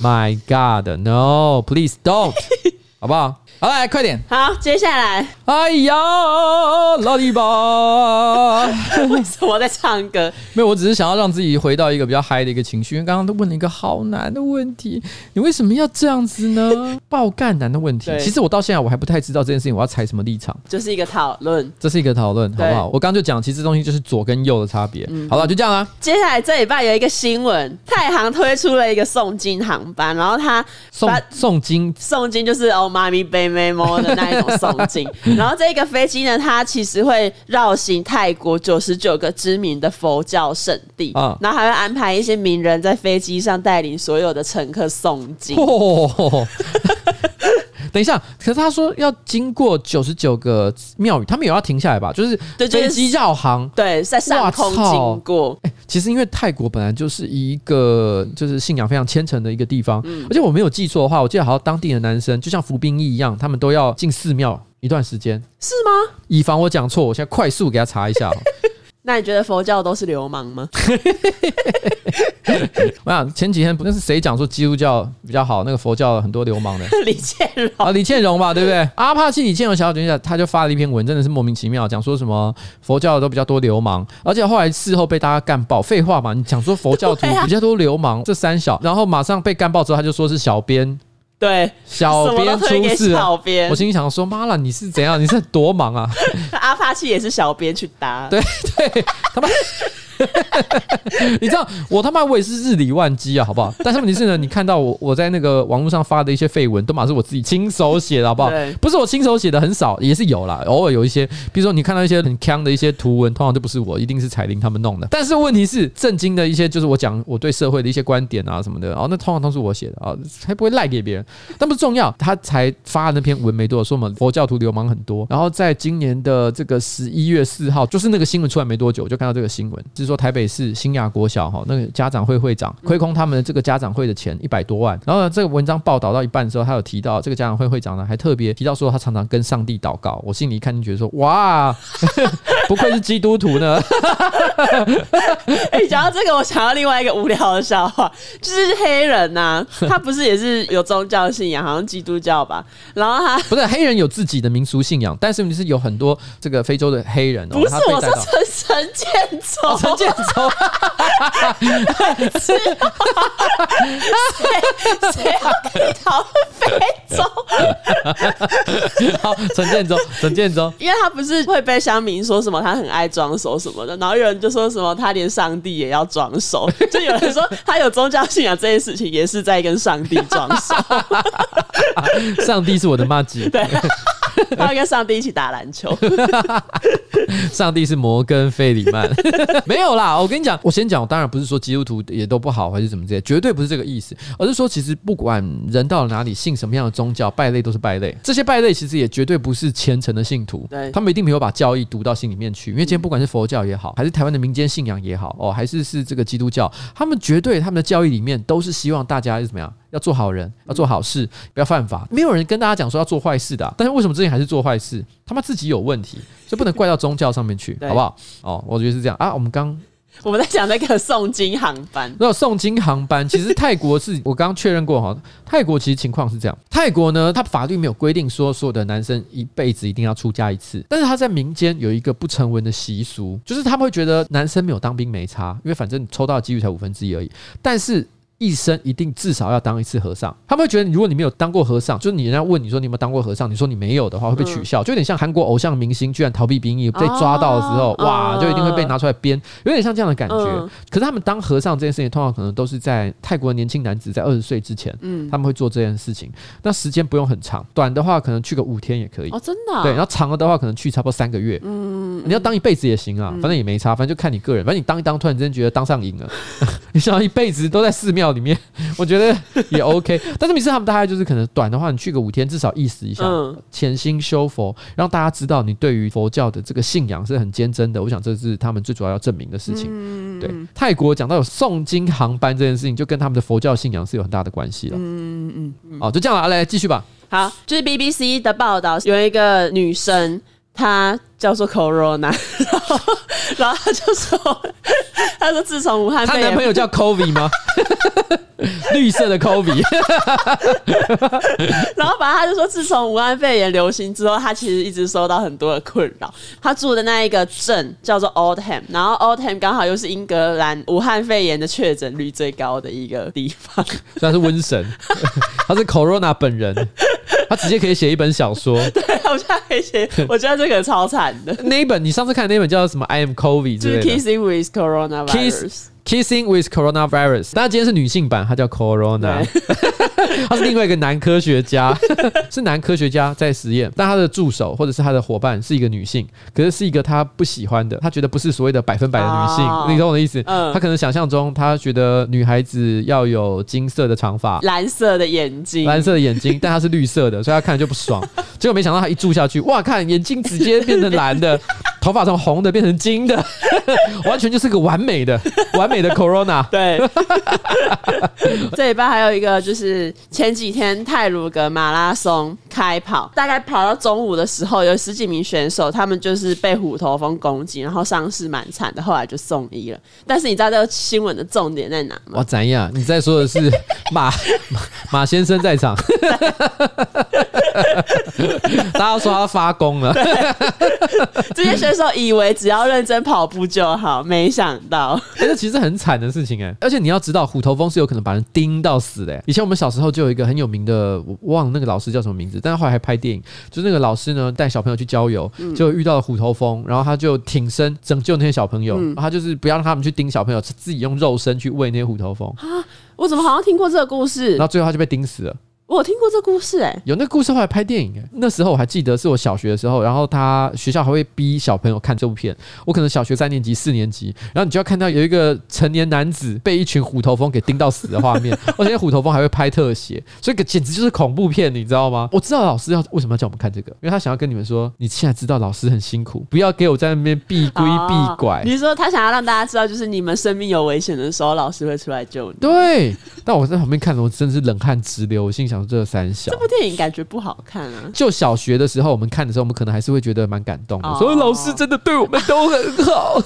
？My God，No，Please don't，[laughs] 好不好？好，来快点。好，接下来，哎呀，老弟吧，[laughs] 为什么在唱歌？没有，我只是想要让自己回到一个比较嗨的一个情绪。因为刚刚都问了一个好难的问题，你为什么要这样子呢？[laughs] 爆干难的问题。其实我到现在我还不太知道这件事情我要采什么立场。就是一个讨论，这是一个讨论，好不好？我刚刚就讲，其实这东西就是左跟右的差别。嗯、好了，就这样啊。接下来这礼拜有一个新闻，太行推出了一个诵经航班，然后他送诵经，诵经就是哦，妈咪的那一种诵经，[laughs] 然后这个飞机呢，它其实会绕行泰国九十九个知名的佛教圣地。啊，然后还会安排一些名人在飞机上带领所有的乘客诵经。哦、等一下，可是他说要经过九十九个庙宇，他们有要停下来吧？就是飞机绕航，对，在上空经过。欸其实，因为泰国本来就是一个就是信仰非常虔诚的一个地方，嗯、而且我没有记错的话，我记得好像当地的男生就像服兵役一样，他们都要进寺庙一段时间，是吗？以防我讲错，我现在快速给他查一下。[laughs] 那你觉得佛教都是流氓吗？[laughs] 我想前几天不那是谁讲说基督教比较好？那个佛教很多流氓的 [laughs] 李建荣啊，李建荣吧，对不对？阿帕契李建荣小姐姐，他就发了一篇文，真的是莫名其妙，讲说什么佛教都比较多流氓，而且后来事后被大家干爆，废话嘛，你讲说佛教徒比较多流氓，这三小，然后马上被干爆之后，他就说是小编。对，小编出事，小编，我心里想说，妈了，你是怎样？你是多忙啊？[laughs] 阿帕奇也是小编去搭，对对，他妈。[laughs] 你知道我他妈我也是日理万机啊，好不好？但是问题是呢，你看到我我在那个网络上发的一些废文，都嘛是我自己亲手写的，好不好？不是我亲手写的很少，也是有啦，偶尔有一些，比如说你看到一些很坑的一些图文，通常都不是我，一定是彩玲他们弄的。但是问题是，震惊的一些就是我讲我对社会的一些观点啊什么的，然后那通常都是我写的啊，才不会赖给别人。但不重要，他才发那篇文没多少，说我们佛教徒流氓很多。然后在今年的这个十一月四号，就是那个新闻出来没多久，我就看到这个新闻，就是说台北市新。新亚国小哈，那个家长会会长亏空他们的这个家长会的钱一百多万，然后呢，这个文章报道到一半的时候，他有提到这个家长会会长呢，还特别提到说他常常跟上帝祷告。我心里一看就觉得说，哇，[laughs] 不愧是基督徒呢。哎、欸，讲到这个，我想到另外一个无聊的笑话，就是黑人呐、啊，他不是也是有宗教信仰，好像基督教吧？然后他不是黑人有自己的民俗信仰，但是你是有很多这个非洲的黑人哦，不是我说陈陈建州，陈建州。[laughs] 谁要跟你讨论非洲？[laughs] 好，陈建州，陈建州，因为他不是会被乡民说什么他很爱装熟什么的，然后有人就说什么他连上帝也要装熟，[laughs] 就有人说他有宗教信仰这件事情也是在跟上帝装熟。[laughs] 上帝是我的妈姐，对，[laughs] 他要跟上帝一起打篮球。[laughs] 上帝是摩根费里曼，[laughs] 没有啦，我跟你讲。我先讲，我当然不是说基督徒也都不好，还是怎么这些，绝对不是这个意思，而是说，其实不管人到了哪里，信什么样的宗教，败类都是败类。这些败类其实也绝对不是虔诚的信徒，对，他们一定没有把教义读到心里面去。因为今天不管是佛教也好，还是台湾的民间信仰也好，哦，还是是这个基督教，他们绝对他们的教义里面都是希望大家是怎么样，要做好人，要做好事，不要犯法。没有人跟大家讲说要做坏事的啊，但是为什么之前还是做坏事？他妈自己有问题，所以不能怪到宗教上面去，好不好？哦，我觉得是这样啊。我们刚。[laughs] 我们在讲那个诵经航班，[laughs] 那诵经航班其实泰国是 [laughs] 我刚刚确认过哈，泰国其实情况是这样，泰国呢，它法律没有规定说所有的男生一辈子一定要出家一次，但是他在民间有一个不成文的习俗，就是他们会觉得男生没有当兵没差，因为反正抽到的几率才五分之一而已，但是。一生一定至少要当一次和尚，他们会觉得，如果你没有当过和尚，就是你人家问你说你有没有当过和尚，你说你没有的话会被取笑，就有点像韩国偶像明星居然逃避兵役被抓到的时候，哇，就一定会被拿出来编，有点像这样的感觉。可是他们当和尚这件事情，通常可能都是在泰国的年轻男子在二十岁之前，嗯他们会做这件事情。那时间不用很长，短的话可能去个五天也可以。哦，真的？对，然后长了的话可能去差不多三个月。嗯，你要当一辈子也行啊，反正也没差，反正就看你个人。反正你当一当，突然之间觉得当上瘾了，[laughs] 你想要一辈子都在寺庙里面，[laughs] 我。觉得也 OK，[laughs] 但是每次他们大概就是可能短的话，你去个五天，至少意思一下，潜心修佛，让大家知道你对于佛教的这个信仰是很坚贞的。我想这是他们最主要要证明的事情。嗯对，泰国讲到有诵经航班这件事情，就跟他们的佛教信仰是有很大的关系了。嗯嗯嗯，好，就这样了，来继续吧。好，就是 BBC 的报道，有一个女生。她叫做 Corona，然后然后她就说，他说自从武汉，她男朋友叫 Covid 吗？[laughs] 绿色的 Covid，[laughs] 然后反正他就说，自从武汉肺炎流行之后，他其实一直受到很多的困扰。他住的那一个镇叫做 Oldham，然后 Oldham 刚好又是英格兰武汉肺炎的确诊率最高的一个地方。虽然是瘟神，[laughs] 他是 Corona 本人，他直接可以写一本小说。对，我现在可以写，我觉得这个超惨的。那一本你上次看的那本叫什么？I am Covid，就是 Kissing with Coronavirus。Kissing with Coronavirus，但他今天是女性版，它叫 Corona，[laughs] 他是另外一个男科学家，[laughs] 是男科学家在实验，但他的助手或者是他的伙伴是一个女性，可是是一个他不喜欢的，他觉得不是所谓的百分百的女性，哦、你懂我的意思？嗯，他可能想象中他觉得女孩子要有金色的长发、蓝色的眼睛、蓝色的眼睛，但他是绿色的，所以他看着就不爽。[laughs] 结果没想到他一住下去，哇，看眼睛直接变成蓝的，头发从红的变成金的，完全就是个完美的完美。的 Corona 对，这礼拜还有一个就是前几天泰鲁格马拉松开跑，大概跑到中午的时候，有十几名选手，他们就是被虎头蜂攻击，然后伤势蛮惨的，后来就送医了。但是你知道这个新闻的重点在哪吗？哇，怎样？你在说的是马 [laughs] 马，马先生在场，[laughs] 大家说他发功了，[laughs] 这些选手以为只要认真跑步就好，没想到，哎，这其实很。很惨的事情哎、欸，而且你要知道，虎头蜂是有可能把人叮到死的、欸。以前我们小时候就有一个很有名的，我忘了那个老师叫什么名字，但是后来还拍电影，就是那个老师呢带小朋友去郊游，就遇到了虎头蜂，然后他就挺身拯救那些小朋友，他就是不要让他们去叮小朋友，自己用肉身去喂那些虎头蜂啊。我怎么好像听过这个故事？然后最后他就被叮死了。我听过这故事哎、欸，有那故事后来拍电影哎、欸。那时候我还记得是我小学的时候，然后他学校还会逼小朋友看这部片。我可能小学三年级、四年级，然后你就要看到有一个成年男子被一群虎头蜂给叮到死的画面，[laughs] 而且虎头蜂还会拍特写，所以简直就是恐怖片，你知道吗？我知道老师要为什么要叫我们看这个，因为他想要跟你们说，你现在知道老师很辛苦，不要给我在那边避归避拐。你、哦、说他想要让大家知道，就是你们生命有危险的时候，老师会出来救你。对，但我在旁边看着，我真的是冷汗直流。我心想说，这三小。这部电影感觉不好看啊！就小学的时候，我们看的时候，我们可能还是会觉得蛮感动的。所以老师真的对我们都很好。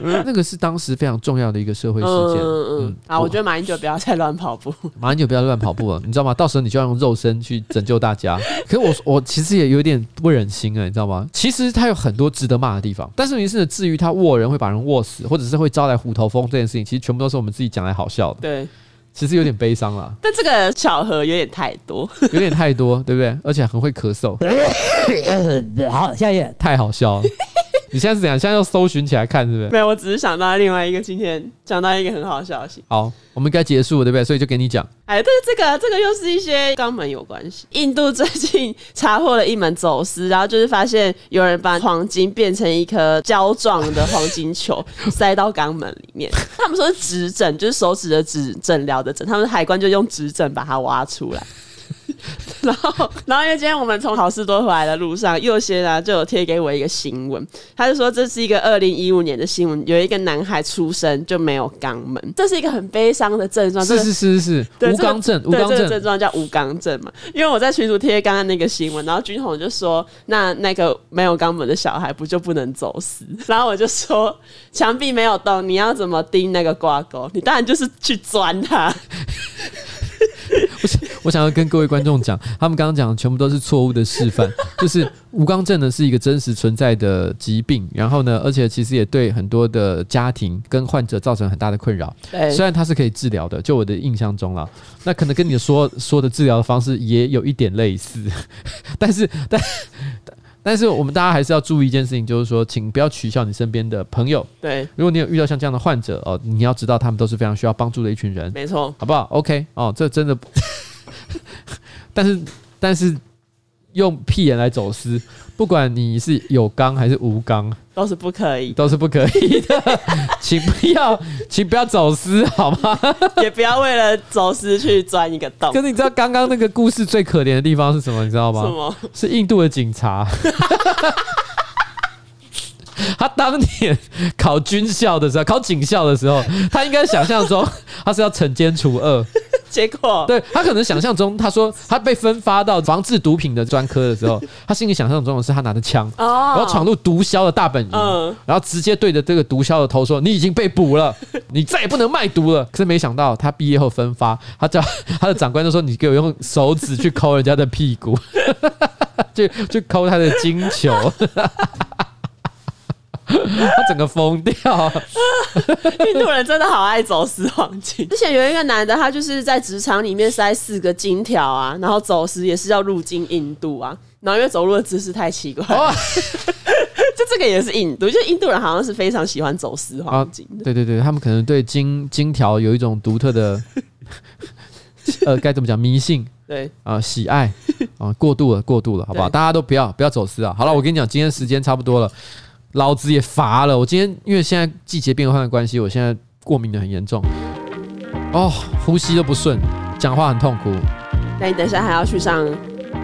[laughs] 那个是当时非常重要的一个社会事件。嗯嗯啊，我觉得马英九不要再乱跑步。马英九不要乱跑步了，你知道吗？到时候你就要用肉身去拯救大家。可是我我其实也有点不忍心啊，你知道吗？其实他有很多值得骂的地方，但是问题是，至于他握人会把人握死，或者是会招来虎头蜂这件事情，其实全部都是我们自己讲来好笑的。对。其实有点悲伤了，但这个巧合有点太多，[laughs] 有点太多，对不对？而且很会咳嗽。[laughs] 好，下一页太好笑了。你现在是怎样？现在要搜寻起来看，是不是？没有，我只是想到另外一个今天讲到一个很好的消息。好，我们该结束了，对不对？所以就给你讲。哎，但是这个这个又是一些肛门有关系。印度最近查获了一门走私，然后就是发现有人把黄金变成一颗胶状的黄金球 [laughs] 塞到肛门里面。他们说是指诊，就是手指的指诊疗的诊，他们海关就用指诊把它挖出来。[laughs] 然后，然后因为今天我们从好市多回来的路上，右先啊就有贴给我一个新闻，他就说这是一个二零一五年的新闻，有一个男孩出生就没有肛门，这是一个很悲伤的症状。是是是是是，无肛症，无肛症，这个症状叫无肛症嘛？因为我在群组贴刚刚那个新闻，然后军红就说，那那个没有肛门的小孩不就不能走私？[laughs] 然后我就说，墙壁没有洞，你要怎么钉那个挂钩？你当然就是去钻它。不是，我想要跟各位观众讲，他们刚刚讲的全部都是错误的示范。[laughs] 就是吴刚症呢是一个真实存在的疾病，然后呢，而且其实也对很多的家庭跟患者造成很大的困扰。虽然它是可以治疗的，就我的印象中了，那可能跟你说说的治疗的方式也有一点类似，[laughs] 但是但。但是我们大家还是要注意一件事情，就是说，请不要取笑你身边的朋友。对，如果你有遇到像这样的患者哦，你要知道他们都是非常需要帮助的一群人。没错，好不好？OK，哦，这真的，[laughs] 但是但是用屁眼来走私，不管你是有肛还是无肛，都是不可以，都是不可以的，[laughs] 请不要，请不要走私，好吗？[laughs] 也不要为了走私去钻一个洞。可是你知道刚刚那个故事最可怜的地方是什么？你知道吗？什么？是印度的警察。[laughs] 他当年考军校的时候，考警校的时候，他应该想象中他是要惩奸除恶。[laughs] 结果对他可能想象中，他说他被分发到防治毒品的专科的时候，[laughs] 他心里想象中的是他拿着枪，然后闯入毒枭的大本营，然后直接对着这个毒枭的头说：“你已经被捕了，[laughs] 你再也不能卖毒了。”可是没想到他毕业后分发，他叫他的长官就说：“你给我用手指去抠人家的屁股，就去抠他的金球。” [laughs] 他整个疯掉，[laughs] 印度人真的好爱走私黄金。之前有一个男的，他就是在职场里面塞四个金条啊，然后走私也是要入境印度啊，然后因为走路的姿势太奇怪，哦、[laughs] 就这个也是印度，就印度人好像是非常喜欢走私黄金的。啊、对对对，他们可能对金金条有一种独特的，呃，该怎么讲迷信？对啊、呃，喜爱啊，过度了，过度了，好不好？大家都不要不要走私啊！好了，我跟你讲，今天时间差不多了。老子也乏了，我今天因为现在季节变换的关系，我现在过敏的很严重，哦，呼吸都不顺，讲话很痛苦。那你等一下还要去上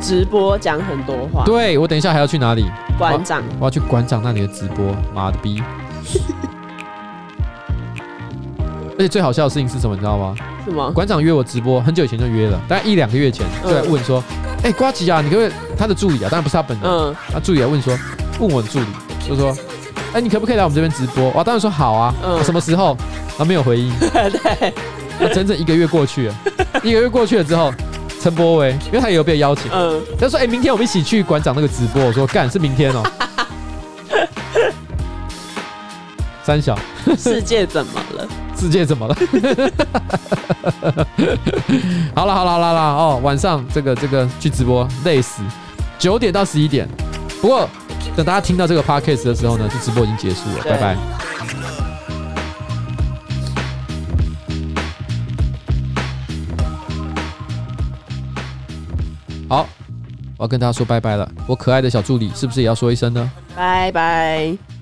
直播讲很多话？对，我等一下还要去哪里？馆长我，我要去馆长那里的直播，妈的逼！[laughs] 而且最好笑的事情是什么，你知道吗？什么？馆长约我直播，很久以前就约了，大概一两个月前就来问说：“哎、嗯，呱吉啊，你可不可以？”他的助理啊，当然不是他本人，嗯，他助理来问说：“问我的助理。”就说：“哎、欸，你可不可以来我们这边直播？”我当然说好啊。嗯、什么时候？他没有回应。[laughs] 对。那整整一个月过去了，一个月过去了之后，陈柏维，因为他也有被邀请，嗯，他说：“哎、欸，明天我们一起去馆长那个直播。”我说：“干，是明天哦。”三小，世界怎么了？[laughs] 世界怎么了？[laughs] 好了好了好了哦，晚上这个这个去直播累死，九点到十一点。不过。等大家听到这个 podcast 的时候呢，就直播已经结束了，拜拜。好，我要跟大家说拜拜了。我可爱的小助理是不是也要说一声呢？拜拜。